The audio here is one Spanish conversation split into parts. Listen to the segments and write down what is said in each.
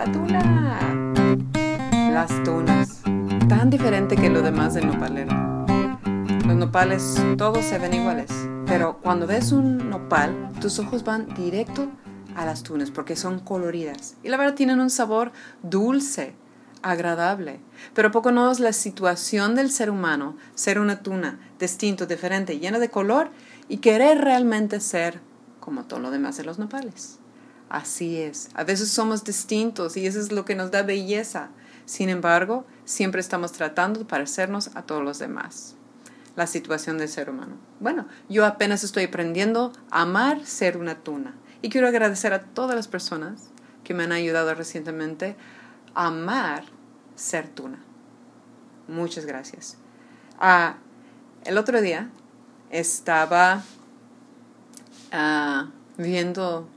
la tuna. Las tunas. Tan diferente que lo demás del nopalero. Los nopales todos se ven iguales. Pero cuando ves un nopal, tus ojos van directo a las tunas porque son coloridas. Y la verdad tienen un sabor dulce, agradable. Pero poco no es la situación del ser humano ser una tuna distinto, diferente, llena de color y querer realmente ser como todo lo demás de los nopales. Así es. A veces somos distintos y eso es lo que nos da belleza. Sin embargo, siempre estamos tratando de parecernos a todos los demás. La situación del ser humano. Bueno, yo apenas estoy aprendiendo a amar ser una tuna. Y quiero agradecer a todas las personas que me han ayudado recientemente a amar ser tuna. Muchas gracias. Ah, el otro día estaba ah, viendo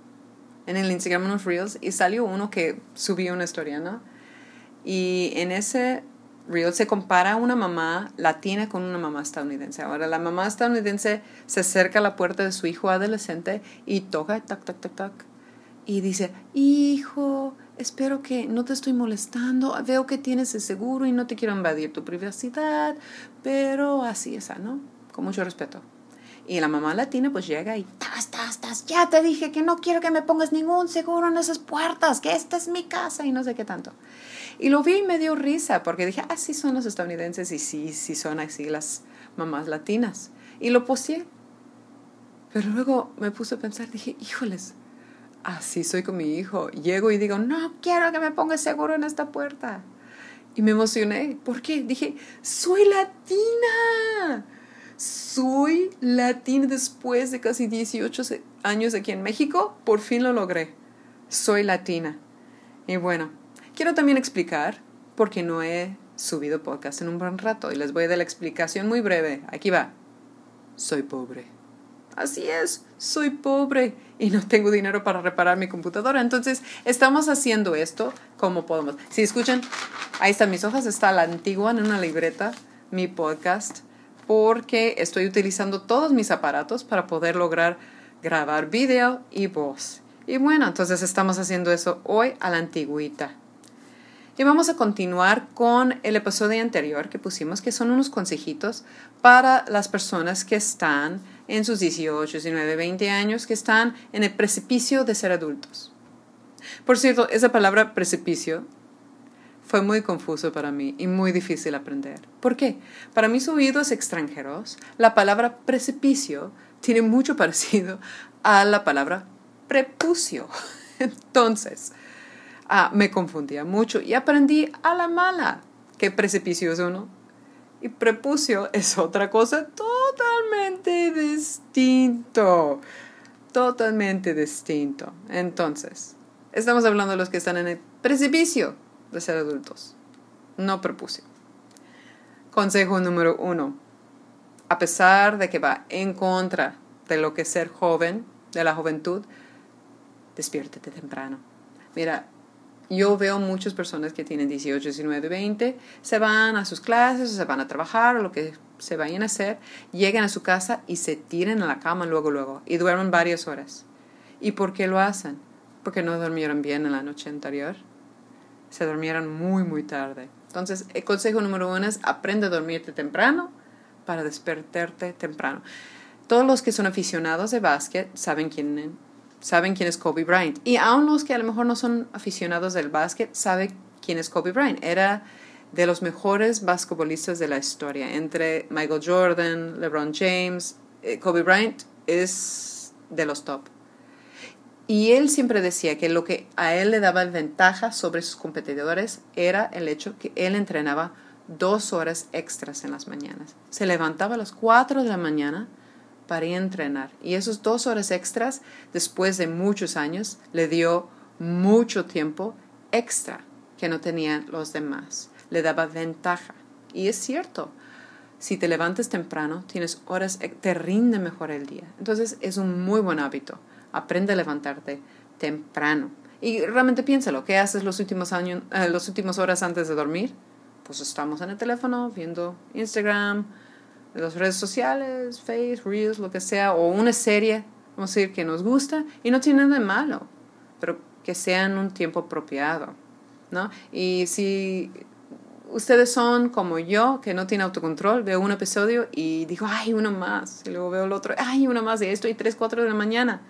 en el Instagram unos reels y salió uno que subió una historia, ¿no? Y en ese reel se compara una mamá latina con una mamá estadounidense. Ahora, la mamá estadounidense se acerca a la puerta de su hijo adolescente y toca, tac, tac, tac, tac, y dice, hijo, espero que no te estoy molestando, veo que tienes el seguro y no te quiero invadir tu privacidad, pero así es, ¿no? Con mucho respeto. Y la mamá latina pues llega y, tas, tas, tas, ya te dije que no quiero que me pongas ningún seguro en esas puertas, que esta es mi casa y no sé qué tanto. Y lo vi y me dio risa porque dije, ah, sí son los estadounidenses y sí, sí son así las mamás latinas. Y lo posteé. Pero luego me puse a pensar, dije, híjoles, así soy con mi hijo. Llego y digo, no quiero que me pongas seguro en esta puerta. Y me emocioné. ¿Por qué? Dije, soy latina soy latina después de casi 18 años aquí en México, por fin lo logré. Soy latina. Y bueno, quiero también explicar por qué no he subido podcast en un buen rato y les voy a dar la explicación muy breve. Aquí va. Soy pobre. Así es, soy pobre y no tengo dinero para reparar mi computadora. Entonces, estamos haciendo esto como podemos. Si escuchan, ahí están mis hojas, está la antigua en una libreta, mi podcast porque estoy utilizando todos mis aparatos para poder lograr grabar video y voz. Y bueno, entonces estamos haciendo eso hoy a la antigüita. Y vamos a continuar con el episodio anterior que pusimos, que son unos consejitos para las personas que están en sus 18, 19, 20 años, que están en el precipicio de ser adultos. Por cierto, esa palabra precipicio fue muy confuso para mí y muy difícil aprender. ¿Por qué? Para mis oídos extranjeros, la palabra precipicio tiene mucho parecido a la palabra prepucio. Entonces, ah, me confundía mucho y aprendí a la mala que precipicio es uno y prepucio es otra cosa totalmente distinto. Totalmente distinto. Entonces, estamos hablando de los que están en el precipicio de ser adultos. No propuse. Consejo número uno. A pesar de que va en contra de lo que es ser joven, de la juventud, despiértate temprano. Mira, yo veo muchas personas que tienen 18, 19, 20, se van a sus clases, o se van a trabajar, o lo que se vayan a hacer, llegan a su casa y se tiran a la cama luego, luego, y duermen varias horas. ¿Y por qué lo hacen? Porque no durmieron bien en la noche anterior se durmieran muy, muy tarde. Entonces, el consejo número uno es aprende a dormirte temprano para despertarte temprano. Todos los que son aficionados de básquet saben quién, saben quién es Kobe Bryant. Y aún los que a lo mejor no son aficionados del básquet saben quién es Kobe Bryant. Era de los mejores basquetbolistas de la historia. Entre Michael Jordan, LeBron James, eh, Kobe Bryant es de los top. Y él siempre decía que lo que a él le daba ventaja sobre sus competidores era el hecho que él entrenaba dos horas extras en las mañanas. Se levantaba a las cuatro de la mañana para ir a entrenar. Y esas dos horas extras, después de muchos años, le dio mucho tiempo extra que no tenían los demás. Le daba ventaja. Y es cierto, si te levantas temprano, tienes horas, te rinde mejor el día. Entonces es un muy buen hábito. Aprende a levantarte temprano. Y realmente piénsalo, ¿qué haces los últimos años, eh, las últimas horas antes de dormir? Pues estamos en el teléfono viendo Instagram, las redes sociales, Face, Reels, lo que sea, o una serie, vamos a decir, que nos gusta y no tiene nada de malo, pero que sea en un tiempo apropiado. ¿no? Y si ustedes son como yo, que no tiene autocontrol, veo un episodio y digo, ay, uno más, y luego veo el otro, ay, uno más, y estoy 3, 4 de la mañana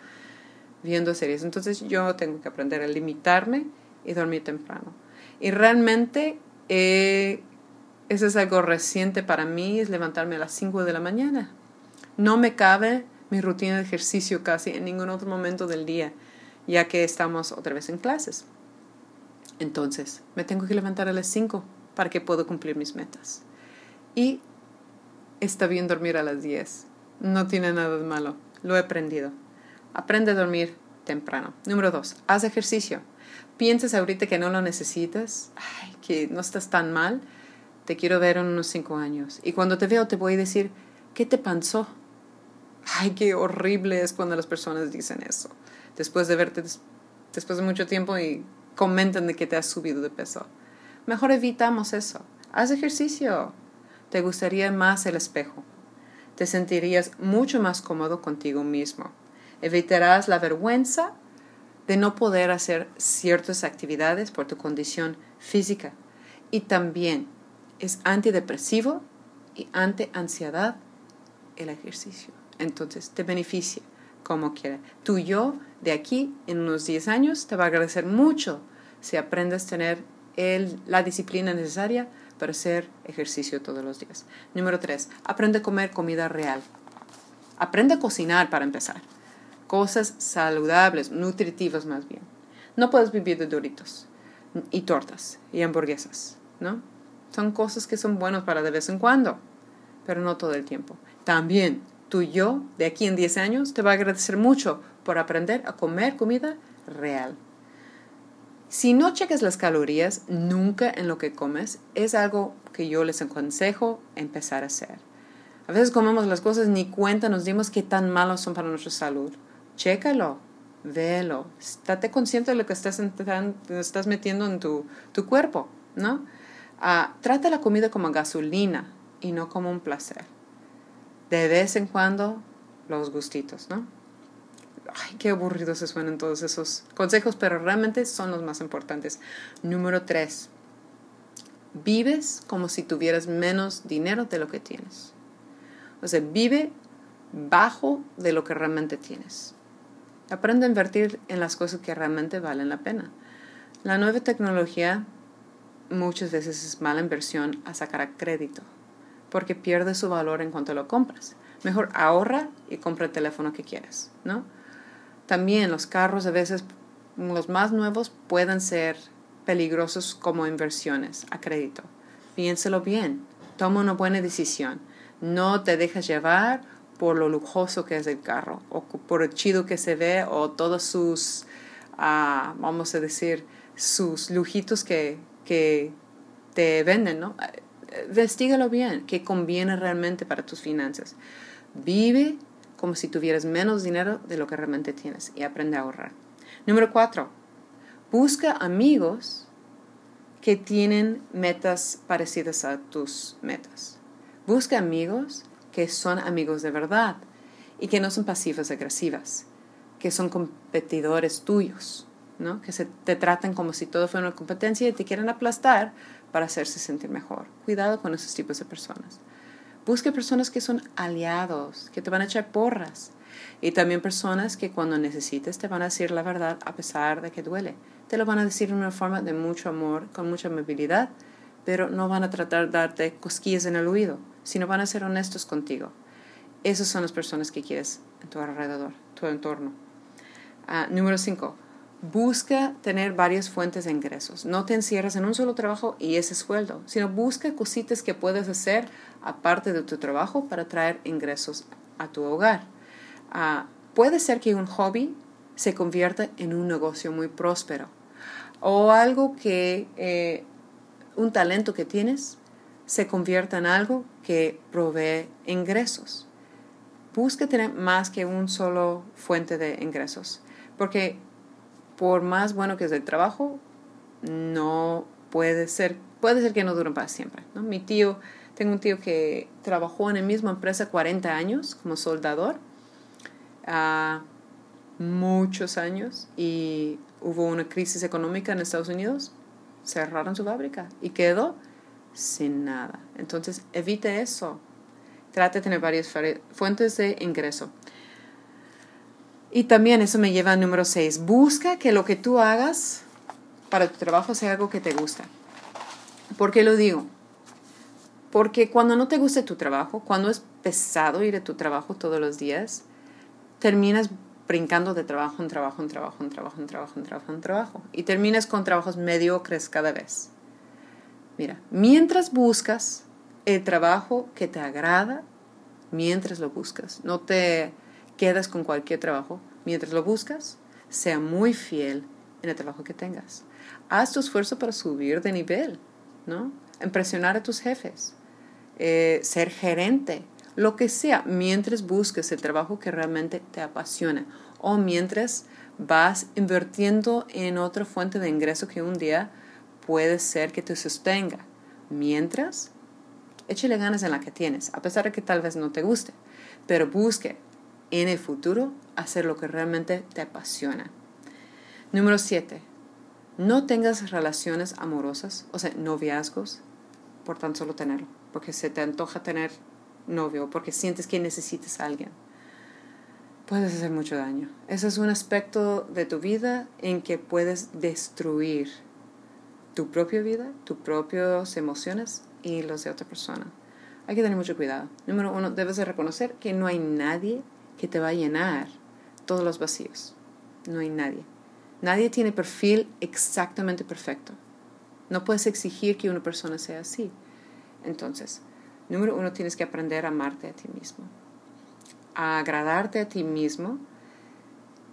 viendo series. Entonces yo tengo que aprender a limitarme y dormir temprano. Y realmente eh, eso es algo reciente para mí, es levantarme a las 5 de la mañana. No me cabe mi rutina de ejercicio casi en ningún otro momento del día, ya que estamos otra vez en clases. Entonces, me tengo que levantar a las 5 para que pueda cumplir mis metas. Y está bien dormir a las 10. No tiene nada de malo. Lo he aprendido. Aprende a dormir temprano. Número 2. Haz ejercicio. Piensas ahorita que no lo necesitas, que no estás tan mal, te quiero ver en unos 5 años. Y cuando te veo te voy a decir, ¿qué te pasó? Ay, qué horrible es cuando las personas dicen eso. Después de verte después de mucho tiempo y comentan de que te has subido de peso. Mejor evitamos eso. Haz ejercicio. Te gustaría más el espejo. Te sentirías mucho más cómodo contigo mismo. Evitarás la vergüenza de no poder hacer ciertas actividades por tu condición física. Y también es antidepresivo y anti-ansiedad el ejercicio. Entonces te beneficia como quiera. Tu yo de aquí en unos 10 años te va a agradecer mucho si aprendes a tener el, la disciplina necesaria para hacer ejercicio todos los días. Número 3. Aprende a comer comida real. Aprende a cocinar para empezar. Cosas saludables, nutritivas más bien. No puedes vivir de doritos y tortas y hamburguesas, ¿no? Son cosas que son buenas para de vez en cuando, pero no todo el tiempo. También tu yo de aquí en 10 años te va a agradecer mucho por aprender a comer comida real. Si no cheques las calorías nunca en lo que comes, es algo que yo les aconsejo empezar a hacer. A veces comemos las cosas ni cuenta nos dimos qué tan malos son para nuestra salud. Chécalo, véelo, estate consciente de lo que estás, metiendo en tu, tu cuerpo, ¿no? Ah, trata la comida como gasolina y no como un placer de vez en cuando los gustitos, ¿no? Ay, qué aburridos se suenan todos esos consejos, pero realmente son los más importantes. Número tres, vives como si tuvieras menos dinero de lo que tienes. O sea, vive bajo de lo que realmente tienes. Aprende a invertir en las cosas que realmente valen la pena. La nueva tecnología muchas veces es mala inversión a sacar a crédito porque pierde su valor en cuanto lo compras. Mejor ahorra y compra el teléfono que quieres, ¿no? También los carros a veces, los más nuevos, pueden ser peligrosos como inversiones a crédito. Piénselo bien, toma una buena decisión. No te dejes llevar por lo lujoso que es el carro, o por el chido que se ve, o todos sus, ah, vamos a decir, sus lujitos que, que te venden, ¿no? investigalo bien, qué conviene realmente para tus finanzas. Vive como si tuvieras menos dinero de lo que realmente tienes y aprende a ahorrar. Número cuatro, busca amigos que tienen metas parecidas a tus metas. Busca amigos que son amigos de verdad y que no son pasivas agresivas, que son competidores tuyos, ¿no? que se, te tratan como si todo fuera una competencia y te quieren aplastar para hacerse sentir mejor. Cuidado con esos tipos de personas. Busque personas que son aliados, que te van a echar porras. Y también personas que cuando necesites te van a decir la verdad a pesar de que duele. Te lo van a decir de una forma de mucho amor, con mucha amabilidad, pero no van a tratar de darte cosquillas en el oído, sino van a ser honestos contigo. Esas son las personas que quieres en tu alrededor, tu entorno. Ah, número 5. Busca tener varias fuentes de ingresos. No te encierres en un solo trabajo y ese sueldo, sino busca cositas que puedes hacer aparte de tu trabajo para traer ingresos a tu hogar. Ah, puede ser que un hobby se convierta en un negocio muy próspero o algo que eh, un talento que tienes se convierta en algo que provee ingresos. Busca tener más que un solo fuente de ingresos, porque por más bueno que es el trabajo, no puede ser, puede ser que no dure para siempre. ¿no? Mi tío, tengo un tío que trabajó en la misma empresa 40 años como soldador, a muchos años, y hubo una crisis económica en Estados Unidos cerraron su fábrica y quedó sin nada. Entonces, evite eso. Trate de tener varias fuentes de ingreso. Y también eso me lleva al número 6. Busca que lo que tú hagas para tu trabajo sea algo que te gusta. ¿Por qué lo digo? Porque cuando no te gusta tu trabajo, cuando es pesado ir a tu trabajo todos los días, terminas brincando de trabajo en trabajo, en trabajo, en trabajo, en trabajo, en trabajo, en trabajo. Y terminas con trabajos mediocres cada vez. Mira, mientras buscas el trabajo que te agrada, mientras lo buscas, no te quedas con cualquier trabajo, mientras lo buscas, sea muy fiel en el trabajo que tengas. Haz tu esfuerzo para subir de nivel, ¿no? Impresionar a tus jefes, eh, ser gerente, lo que sea, mientras busques el trabajo que realmente te apasiona o mientras vas invirtiendo en otra fuente de ingreso que un día puede ser que te sostenga. Mientras, échale ganas en la que tienes, a pesar de que tal vez no te guste, pero busque en el futuro hacer lo que realmente te apasiona. Número 7. No tengas relaciones amorosas, o sea, noviazgos, por tan solo tenerlo, porque se te antoja tener novio, porque sientes que necesitas a alguien. Puedes hacer mucho daño. Ese es un aspecto de tu vida en que puedes destruir tu propia vida, tus propias emociones y los de otra persona. Hay que tener mucho cuidado. Número uno, debes de reconocer que no hay nadie que te va a llenar todos los vacíos. No hay nadie. Nadie tiene perfil exactamente perfecto. No puedes exigir que una persona sea así. Entonces, número uno, tienes que aprender a amarte a ti mismo, a agradarte a ti mismo,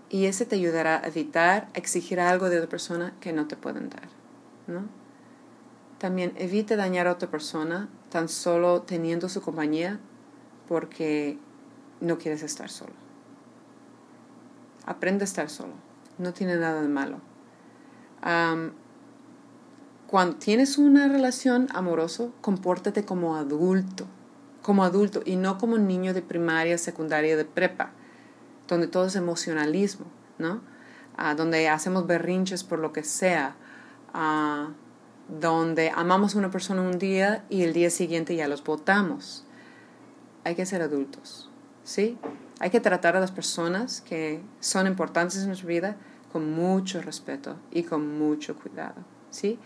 y ese te ayudará a evitar exigir algo de otra persona que no te pueden dar. También evite dañar a otra persona tan solo teniendo su compañía porque no quieres estar solo. Aprende a estar solo. No tiene nada de malo. cuando tienes una relación amorosa, compórtate como adulto, como adulto y no como niño de primaria, secundaria, de prepa, donde todo es emocionalismo, ¿no? Ah, donde hacemos berrinches por lo que sea, ah, donde amamos a una persona un día y el día siguiente ya los votamos. Hay que ser adultos. ¿sí? Hay que tratar a las personas que son importantes en nuestra vida con mucho respeto y con mucho cuidado, ¿sí?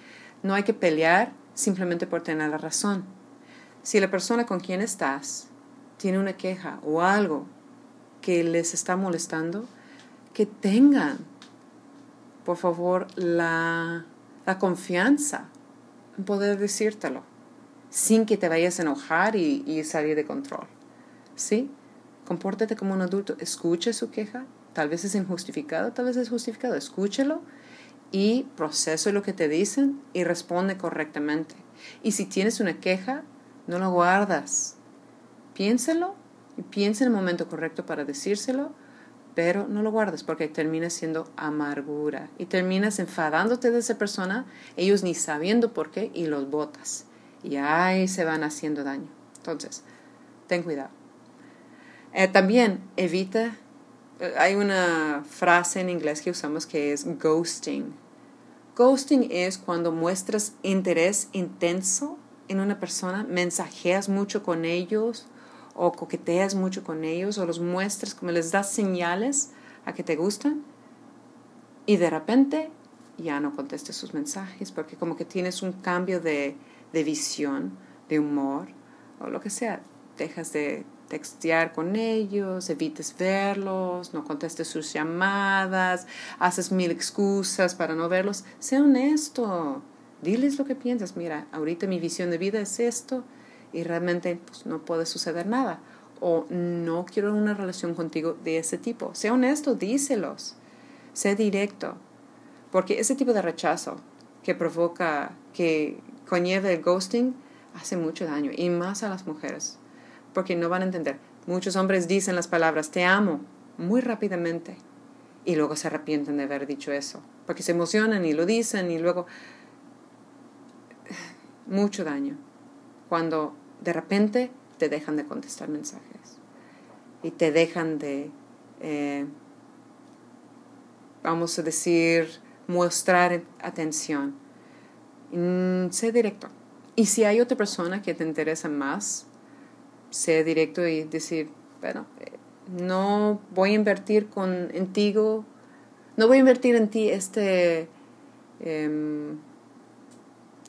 No hay que pelear simplemente por tener la razón. Si la persona con quien estás tiene una queja o algo que les está molestando, que tengan, por favor, la, la confianza en poder decírtelo, sin que te vayas a enojar y, y salir de control. ¿Sí? Compórtate como un adulto, escuche su queja, tal vez es injustificado, tal vez es justificado, escúchelo y procese lo que te dicen y responde correctamente. Y si tienes una queja, no lo guardas. Piénselo y piensa en el momento correcto para decírselo, pero no lo guardes porque termina siendo amargura y terminas enfadándote de esa persona, ellos ni sabiendo por qué y los botas. Y ahí se van haciendo daño. Entonces, ten cuidado. Eh, también evita, eh, hay una frase en inglés que usamos que es ghosting. Ghosting es cuando muestras interés intenso en una persona, mensajeas mucho con ellos o coqueteas mucho con ellos o los muestras, como les das señales a que te gustan y de repente ya no contestes sus mensajes porque como que tienes un cambio de, de visión, de humor o lo que sea, dejas de textear con ellos, evites verlos, no contestes sus llamadas, haces mil excusas para no verlos. Sé honesto, diles lo que piensas. Mira, ahorita mi visión de vida es esto y realmente pues, no puede suceder nada. O no quiero una relación contigo de ese tipo. Sé honesto, díselos. Sé directo. Porque ese tipo de rechazo que provoca, que conlleva el ghosting, hace mucho daño y más a las mujeres porque no van a entender. Muchos hombres dicen las palabras te amo muy rápidamente y luego se arrepienten de haber dicho eso, porque se emocionan y lo dicen y luego mucho daño cuando de repente te dejan de contestar mensajes y te dejan de, eh, vamos a decir, mostrar atención. Mm, sé directo. Y si hay otra persona que te interesa más, sé directo y decir, bueno, eh, no voy a invertir con, en ti, no voy a invertir en ti este em,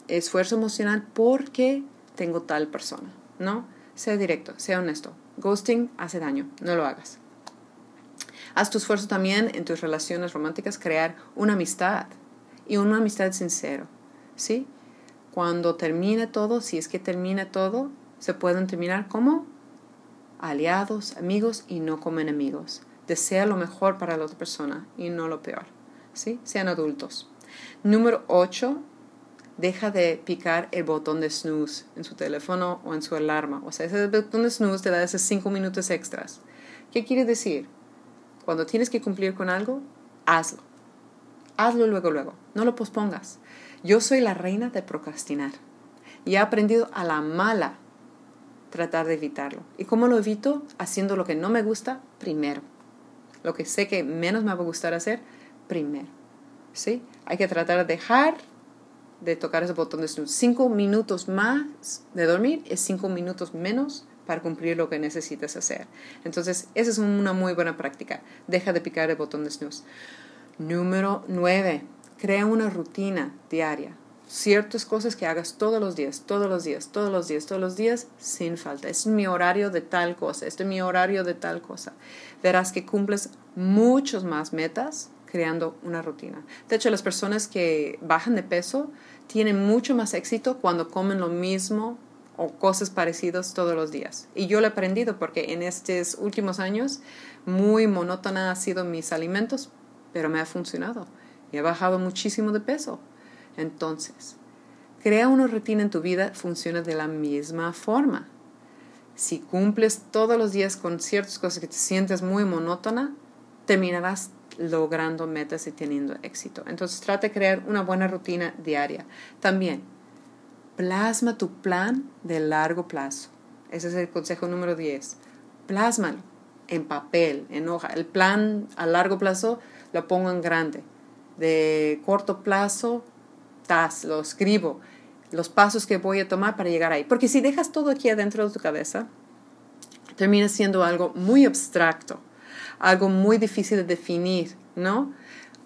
esfuerzo emocional porque tengo tal persona, ¿no? Sé directo, sea honesto. Ghosting hace daño, no lo hagas. Haz tu esfuerzo también en tus relaciones románticas, crear una amistad y una amistad sincera, ¿sí? Cuando termine todo, si es que termine todo, se pueden terminar como aliados, amigos y no como enemigos. Desea lo mejor para la otra persona y no lo peor, ¿sí? Sean adultos. Número 8, deja de picar el botón de snooze en su teléfono o en su alarma. O sea, ese botón de snooze te da esos 5 minutos extras. ¿Qué quiere decir? Cuando tienes que cumplir con algo, hazlo. Hazlo luego, luego. No lo pospongas. Yo soy la reina de procrastinar y he aprendido a la mala tratar de evitarlo. ¿Y cómo lo evito? Haciendo lo que no me gusta primero. Lo que sé que menos me va a gustar hacer primero. ¿Sí? Hay que tratar de dejar de tocar ese botón de snooze. Cinco minutos más de dormir es cinco minutos menos para cumplir lo que necesitas hacer. Entonces, esa es una muy buena práctica. Deja de picar el botón de snooze. Número 9. Crea una rutina diaria. Ciertas cosas que hagas todos los días, todos los días, todos los días, todos los días, sin falta. Este es mi horario de tal cosa, este es mi horario de tal cosa. Verás que cumples muchos más metas creando una rutina. De hecho, las personas que bajan de peso tienen mucho más éxito cuando comen lo mismo o cosas parecidas todos los días. Y yo lo he aprendido porque en estos últimos años muy monótona han sido mis alimentos, pero me ha funcionado y he bajado muchísimo de peso. Entonces, crea una rutina en tu vida, funciona de la misma forma. Si cumples todos los días con ciertas cosas que te sientes muy monótona, terminarás logrando metas y teniendo éxito. Entonces, trata de crear una buena rutina diaria. También, Plasma tu plan de largo plazo. Ese es el consejo número 10. Plásmalo en papel, en hoja. El plan a largo plazo lo pongo en grande. De corto plazo, tas, lo escribo. Los pasos que voy a tomar para llegar ahí. Porque si dejas todo aquí adentro de tu cabeza, termina siendo algo muy abstracto, algo muy difícil de definir, ¿no?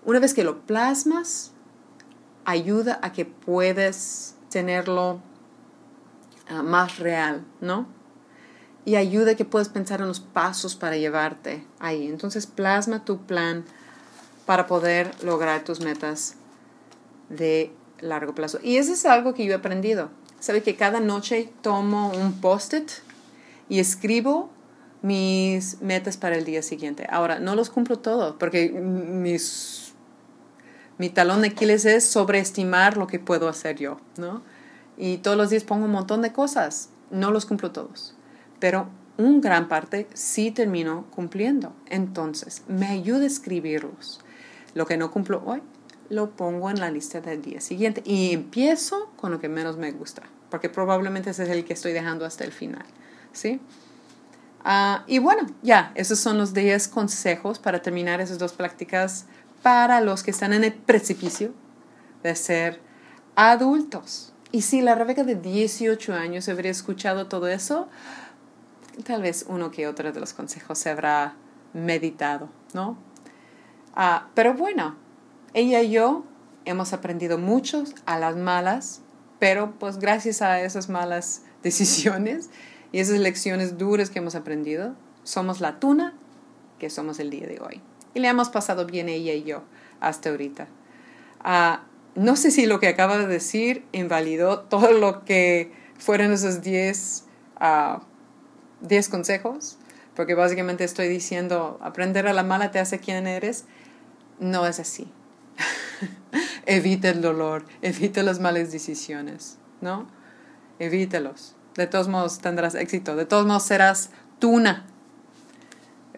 Una vez que lo plasmas, ayuda a que puedes tenerlo ah, más real, ¿no? Y ayuda que puedas pensar en los pasos para llevarte ahí. Entonces plasma tu plan para poder lograr tus metas de largo plazo. Y eso es algo que yo he aprendido. Sabe que cada noche tomo un post-it y escribo mis metas para el día siguiente. Ahora, no los cumplo todos porque mis mi talón de Aquiles es sobreestimar lo que puedo hacer yo, ¿no? Y todos los días pongo un montón de cosas, no los cumplo todos, pero un gran parte sí termino cumpliendo. Entonces, me ayuda a escribirlos. Lo que no cumplo hoy, lo pongo en la lista del día siguiente y empiezo con lo que menos me gusta, porque probablemente ese es el que estoy dejando hasta el final, ¿sí? Ah, y bueno, ya, esos son los 10 consejos para terminar esas dos prácticas para los que están en el precipicio de ser adultos. Y si la Rebeca de 18 años habría escuchado todo eso, tal vez uno que otro de los consejos se habrá meditado, ¿no? Ah, pero bueno, ella y yo hemos aprendido mucho a las malas, pero pues gracias a esas malas decisiones y esas lecciones duras que hemos aprendido, somos la tuna que somos el día de hoy. Y le hemos pasado bien ella y yo hasta ahorita. Uh, no sé si lo que acaba de decir invalidó todo lo que fueron esos 10 uh, consejos, porque básicamente estoy diciendo, aprender a la mala te hace quien eres. No es así. evita el dolor, evita las malas decisiones, ¿no? Evítalos. De todos modos tendrás éxito, de todos modos serás tuna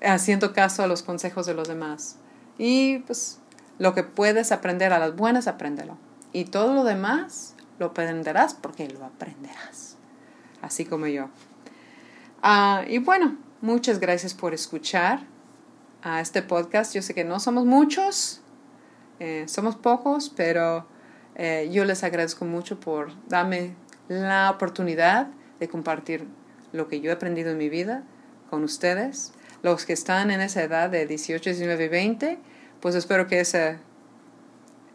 haciendo caso a los consejos de los demás. Y pues lo que puedes aprender a las buenas, apréndelo. Y todo lo demás lo aprenderás porque lo aprenderás. Así como yo. Ah, y bueno, muchas gracias por escuchar a este podcast. Yo sé que no somos muchos, eh, somos pocos, pero Eh, yo les agradezco mucho por darme la oportunidad de compartir lo que yo he aprendido en mi vida con ustedes. Los que están en esa edad de 18, 19, 20, pues espero que ese,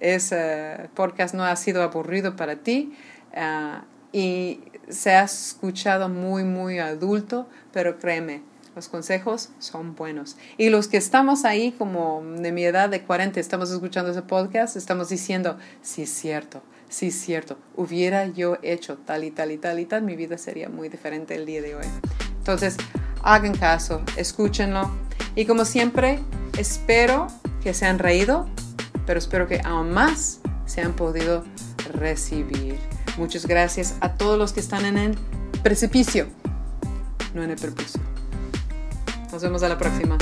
ese podcast no ha sido aburrido para ti ah, y se ha escuchado muy, muy adulto, pero créeme, los consejos son buenos. Y los que estamos ahí como de mi edad de 40, estamos escuchando ese podcast, estamos diciendo, sí es cierto, sí cierto, hubiera yo hecho tal y tal y tal y tal, mi vida sería muy diferente el día de hoy. Entonces, hagan caso, escúchenlo. Y como siempre, espero que se han reído, pero espero que aún más se han podido recibir. Muchas gracias a todos los que están en el precipicio, no en el perpucio. Nos vemos a la próxima.